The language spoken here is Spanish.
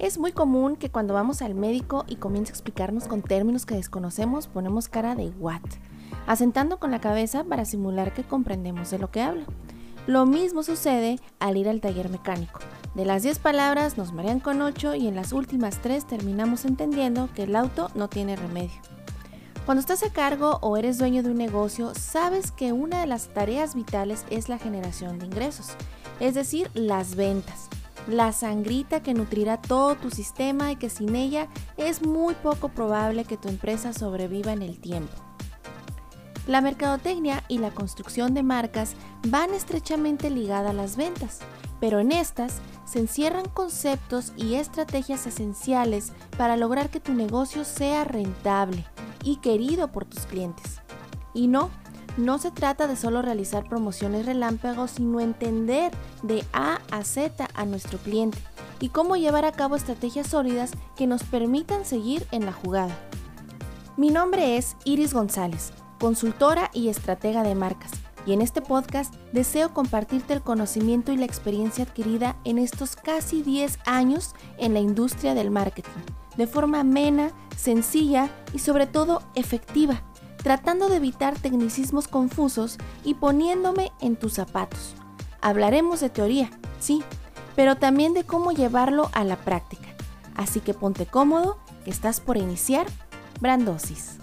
Es muy común que cuando vamos al médico y comienza a explicarnos con términos que desconocemos, ponemos cara de what, asentando con la cabeza para simular que comprendemos de lo que habla. Lo mismo sucede al ir al taller mecánico. De las 10 palabras nos marean con 8 y en las últimas 3 terminamos entendiendo que el auto no tiene remedio. Cuando estás a cargo o eres dueño de un negocio, sabes que una de las tareas vitales es la generación de ingresos, es decir, las ventas la sangrita que nutrirá todo tu sistema y que sin ella es muy poco probable que tu empresa sobreviva en el tiempo. La mercadotecnia y la construcción de marcas van estrechamente ligadas a las ventas, pero en estas se encierran conceptos y estrategias esenciales para lograr que tu negocio sea rentable y querido por tus clientes. Y no, no se trata de solo realizar promociones relámpagos, sino entender de A a Z a nuestro cliente y cómo llevar a cabo estrategias sólidas que nos permitan seguir en la jugada. Mi nombre es Iris González, consultora y estratega de marcas, y en este podcast deseo compartirte el conocimiento y la experiencia adquirida en estos casi 10 años en la industria del marketing, de forma amena, sencilla y sobre todo efectiva tratando de evitar tecnicismos confusos y poniéndome en tus zapatos. Hablaremos de teoría, sí, pero también de cómo llevarlo a la práctica. Así que ponte cómodo, que estás por iniciar Brandosis.